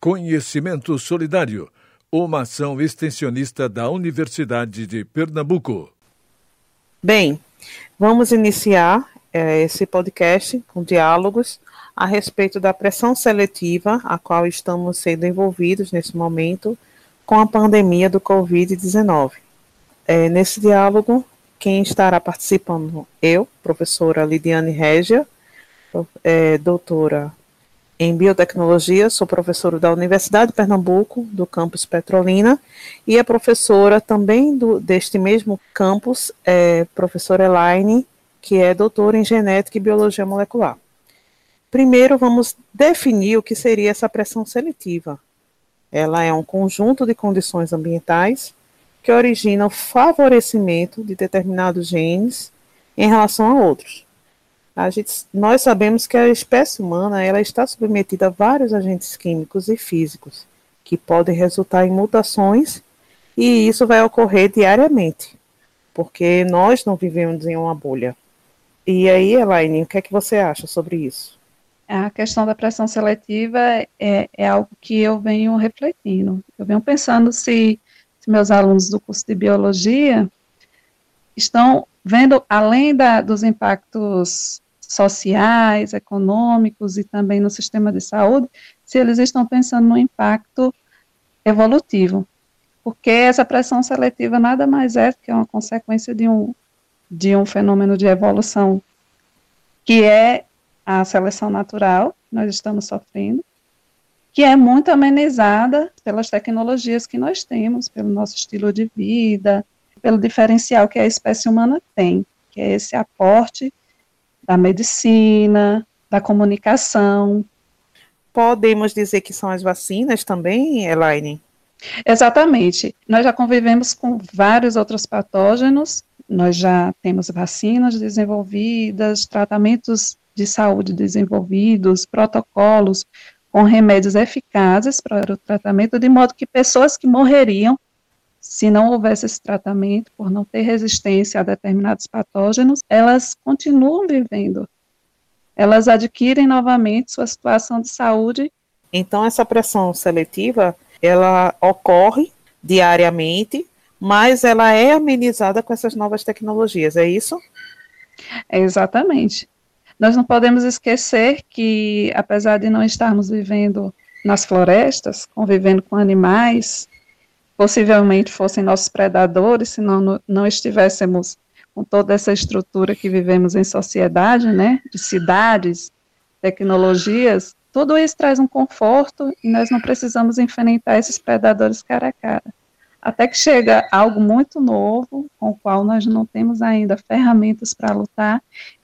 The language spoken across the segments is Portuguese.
Conhecimento Solidário, uma ação extensionista da Universidade de Pernambuco. Bem, vamos iniciar é, esse podcast com diálogos a respeito da pressão seletiva a qual estamos sendo envolvidos nesse momento com a pandemia do Covid-19. É, nesse diálogo, quem estará participando? Eu, professora Lidiane Régia, é, doutora em biotecnologia, sou professora da Universidade de Pernambuco, do campus Petrolina, e a professora também do, deste mesmo campus, é professora Elaine, que é doutora em genética e biologia molecular. Primeiro, vamos definir o que seria essa pressão seletiva. Ela é um conjunto de condições ambientais que originam favorecimento de determinados genes em relação a outros. A gente, nós sabemos que a espécie humana ela está submetida a vários agentes químicos e físicos que podem resultar em mutações e isso vai ocorrer diariamente, porque nós não vivemos em uma bolha. E aí, Elaine, o que é que você acha sobre isso? A questão da pressão seletiva é, é algo que eu venho refletindo. Eu venho pensando se, se meus alunos do curso de biologia estão vendo, além da, dos impactos sociais, econômicos e também no sistema de saúde, se eles estão pensando no impacto evolutivo. Porque essa pressão seletiva nada mais é que uma consequência de um, de um fenômeno de evolução que é a seleção natural, que nós estamos sofrendo, que é muito amenizada pelas tecnologias que nós temos, pelo nosso estilo de vida, pelo diferencial que a espécie humana tem, que é esse aporte da medicina, da comunicação. Podemos dizer que são as vacinas também, Elaine? Exatamente. Nós já convivemos com vários outros patógenos, nós já temos vacinas desenvolvidas, tratamentos de saúde desenvolvidos, protocolos com remédios eficazes para o tratamento, de modo que pessoas que morreriam se não houvesse esse tratamento, por não ter resistência a determinados patógenos, elas continuam vivendo. Elas adquirem novamente sua situação de saúde. Então, essa pressão seletiva, ela ocorre diariamente, mas ela é amenizada com essas novas tecnologias, é isso? É exatamente. Nós não podemos esquecer que, apesar de não estarmos vivendo nas florestas, convivendo com animais, possivelmente fossem nossos predadores, se não, não estivéssemos com toda essa estrutura que vivemos em sociedade, né, de cidades, tecnologias, tudo isso traz um conforto e nós não precisamos enfrentar esses predadores cara a cara. Até que chega algo muito novo, com o qual nós não temos ainda ferramentas para lutar,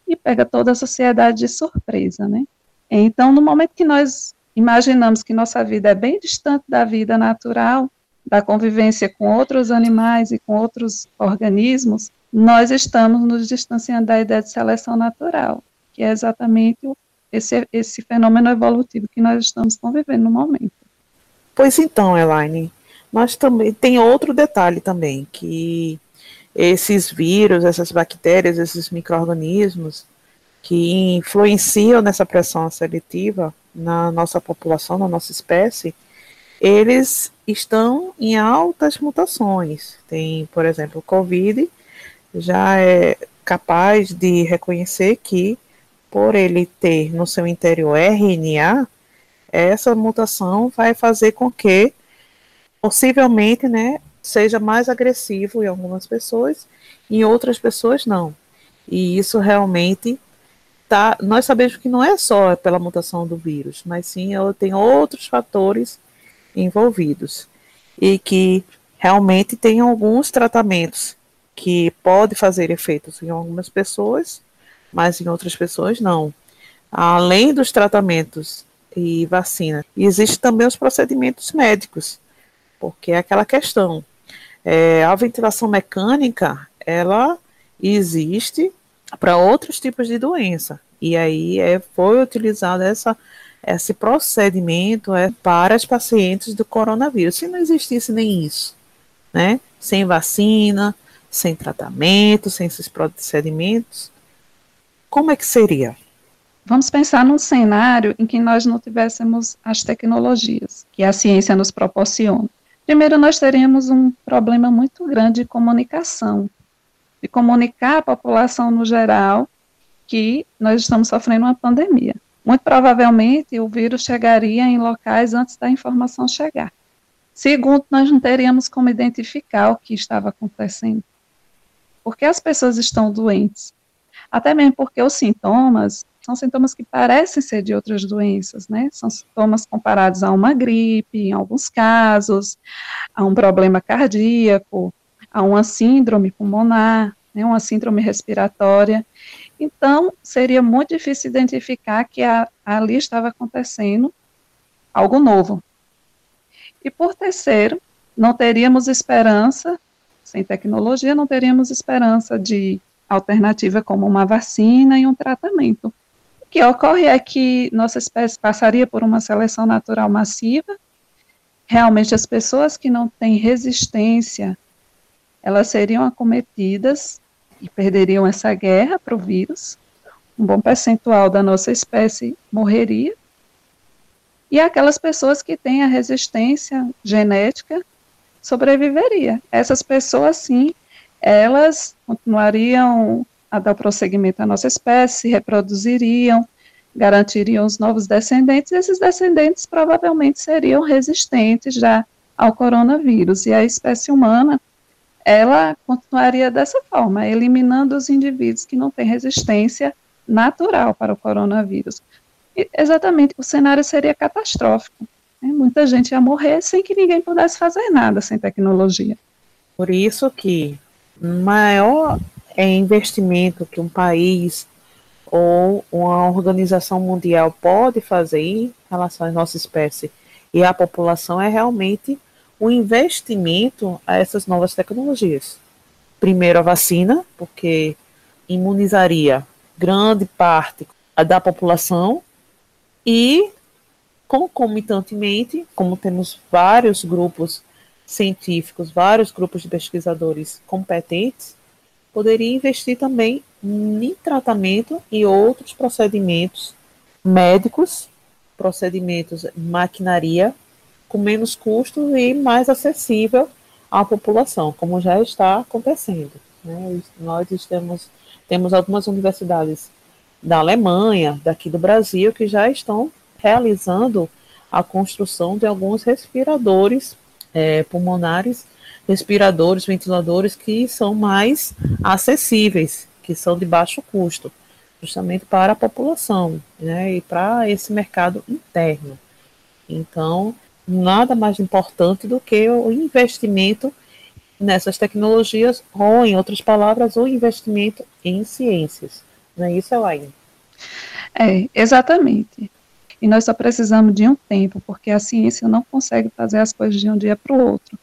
e pega toda a sociedade de surpresa, né? Então, no momento que nós imaginamos que nossa vida é bem distante da vida natural, da convivência com outros animais e com outros organismos, nós estamos nos distanciando da ideia de seleção natural, que é exatamente esse, esse fenômeno evolutivo que nós estamos convivendo no momento. Pois então, Elaine, nós também tem outro detalhe também, que esses vírus, essas bactérias, esses micro-organismos que influenciam nessa pressão seletiva na nossa população, na nossa espécie, eles estão em altas mutações. Tem, por exemplo, o Covid já é capaz de reconhecer que, por ele ter no seu interior RNA, essa mutação vai fazer com que, possivelmente, né, seja mais agressivo em algumas pessoas, em outras pessoas não. E isso realmente tá. Nós sabemos que não é só pela mutação do vírus, mas sim tem outros fatores envolvidos e que realmente tem alguns tratamentos que pode fazer efeitos em algumas pessoas, mas em outras pessoas não. Além dos tratamentos e vacina, existem também os procedimentos médicos, porque é aquela questão. É, a ventilação mecânica, ela existe para outros tipos de doença. E aí é, foi utilizada essa esse procedimento é para as pacientes do coronavírus. Se não existisse nem isso, né? Sem vacina, sem tratamento, sem esses procedimentos, como é que seria? Vamos pensar num cenário em que nós não tivéssemos as tecnologias que a ciência nos proporciona. Primeiro, nós teríamos um problema muito grande de comunicação, de comunicar à população no geral que nós estamos sofrendo uma pandemia. Muito provavelmente o vírus chegaria em locais antes da informação chegar. Segundo, nós não teríamos como identificar o que estava acontecendo. Porque as pessoas estão doentes. Até mesmo porque os sintomas são sintomas que parecem ser de outras doenças, né? São sintomas comparados a uma gripe, em alguns casos, a um problema cardíaco, a uma síndrome pulmonar, né, uma síndrome respiratória. Então, seria muito difícil identificar que a, ali estava acontecendo algo novo. E por terceiro, não teríamos esperança, sem tecnologia, não teríamos esperança de alternativa como uma vacina e um tratamento. O que ocorre é que nossa espécie passaria por uma seleção natural massiva. Realmente, as pessoas que não têm resistência, elas seriam acometidas e perderiam essa guerra para o vírus. Um bom percentual da nossa espécie morreria. E aquelas pessoas que têm a resistência genética sobreviveria. Essas pessoas, sim, elas continuariam a dar prosseguimento à nossa espécie, reproduziriam, garantiriam os novos descendentes, e esses descendentes provavelmente seriam resistentes já ao coronavírus. E a espécie humana ela continuaria dessa forma, eliminando os indivíduos que não têm resistência natural para o coronavírus. E, exatamente, o cenário seria catastrófico. Né? Muita gente ia morrer sem que ninguém pudesse fazer nada sem tecnologia. Por isso que maior é investimento que um país ou uma organização mundial pode fazer em relação à nossa espécie e à população é realmente o investimento a essas novas tecnologias. Primeiro, a vacina, porque imunizaria grande parte da população e, concomitantemente, como temos vários grupos científicos, vários grupos de pesquisadores competentes, poderia investir também em tratamento e outros procedimentos médicos, procedimentos maquinaria com menos custo e mais acessível à população, como já está acontecendo. Né? Nós estamos, temos algumas universidades da Alemanha, daqui do Brasil, que já estão realizando a construção de alguns respiradores é, pulmonares, respiradores, ventiladores que são mais acessíveis, que são de baixo custo, justamente para a população né, e para esse mercado interno. Então, nada mais importante do que o investimento nessas tecnologias, ou, em outras palavras, o investimento em ciências. Não é isso, Elaine? É, exatamente. E nós só precisamos de um tempo, porque a ciência não consegue fazer as coisas de um dia para o outro.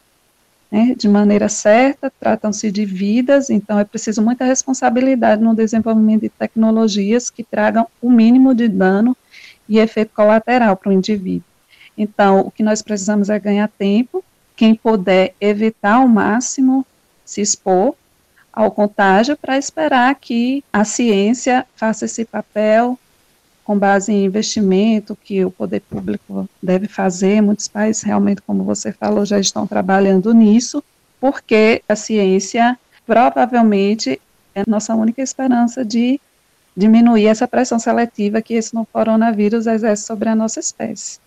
Né? De maneira certa, tratam-se de vidas, então é preciso muita responsabilidade no desenvolvimento de tecnologias que tragam o mínimo de dano e efeito colateral para o indivíduo. Então, o que nós precisamos é ganhar tempo. Quem puder evitar ao máximo se expor ao contágio para esperar que a ciência faça esse papel com base em investimento que o poder público deve fazer. Muitos países realmente, como você falou, já estão trabalhando nisso, porque a ciência provavelmente é nossa única esperança de diminuir essa pressão seletiva que esse novo coronavírus exerce sobre a nossa espécie.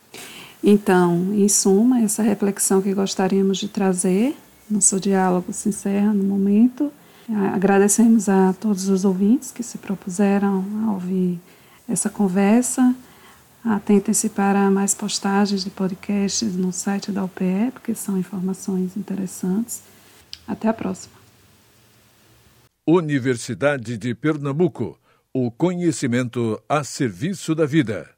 Então, em suma, essa reflexão que gostaríamos de trazer, nosso diálogo se encerra no momento. Agradecemos a todos os ouvintes que se propuseram a ouvir essa conversa. Atentem-se para mais postagens de podcasts no site da UPE, porque são informações interessantes. Até a próxima. Universidade de Pernambuco. O conhecimento a serviço da vida.